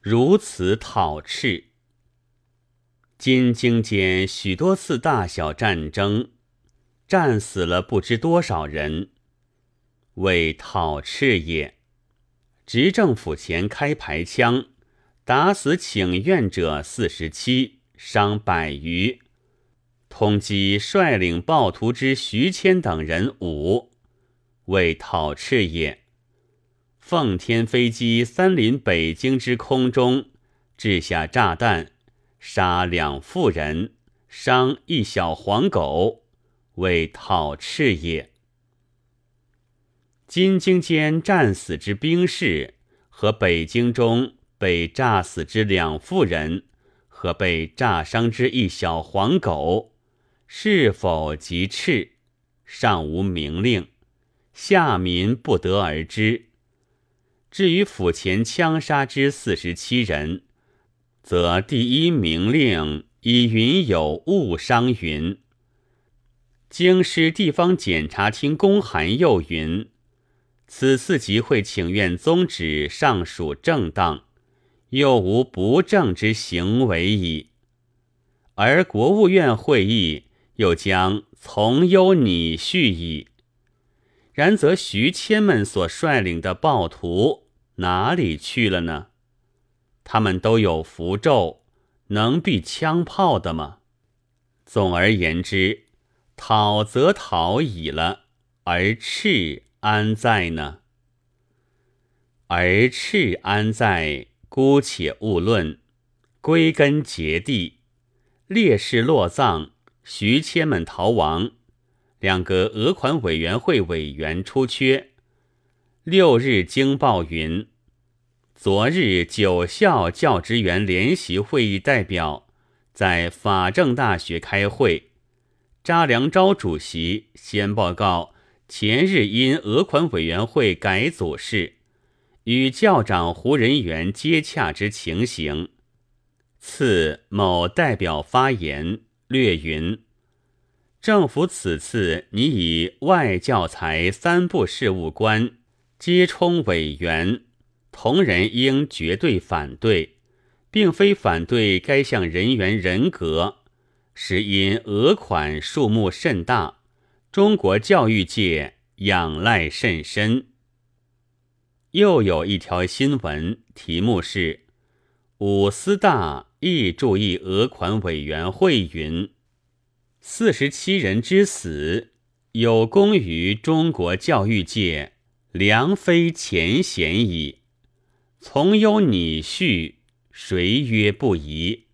如此讨斥。今京间许多次大小战争，战死了不知多少人，为讨斥也。执政府前开排枪，打死请愿者四十七，伤百余。通缉率领暴徒之徐谦等人五，为讨斥也。奉天飞机三临北京之空中，掷下炸弹，杀两妇人，伤一小黄狗，为讨赤也。金京间战死之兵士，和北京中被炸死之两妇人，和被炸伤之一小黄狗，是否即赤，尚无明令，下民不得而知。至于府前枪杀之四十七人，则第一明令以云有误伤云。京师地方检察厅公函又云：此次集会请愿宗旨尚属正当，又无不正之行为矣。而国务院会议又将从优拟续矣。然则徐谦们所率领的暴徒哪里去了呢？他们都有符咒，能避枪炮的吗？总而言之，讨则讨矣了，而赤安在呢？而赤安在？姑且勿论，归根结底，烈士落葬，徐谦们逃亡。两个俄款委员会委员出缺。六日经报云：昨日九校教职员联席会议代表在法政大学开会，查良钊主席先报告前日因俄款委员会改组事，与校长胡仁元接洽之情形。次某代表发言，略云。政府此次拟以外教材三部事务官接充委员，同仁应绝对反对，并非反对该项人员人格，实因额款数目甚大，中国教育界仰赖甚深。又有一条新闻，题目是“五司大亦注意额款委员会”云。四十七人之死，有功于中国教育界，良非前贤矣。从优拟序，谁曰不宜？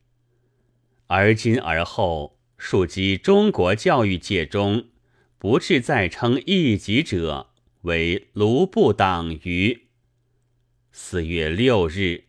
而今而后，庶几中国教育界中，不至再称一己者，为卢布党于四月六日。